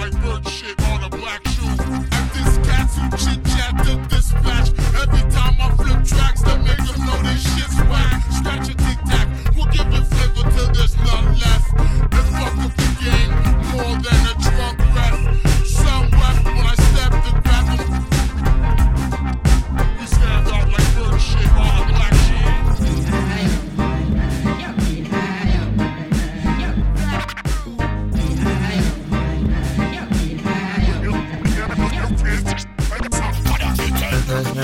like bird shit on a black shirt.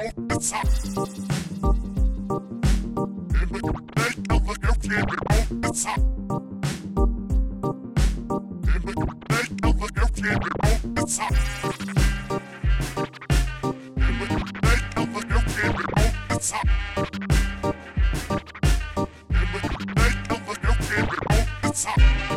It's up.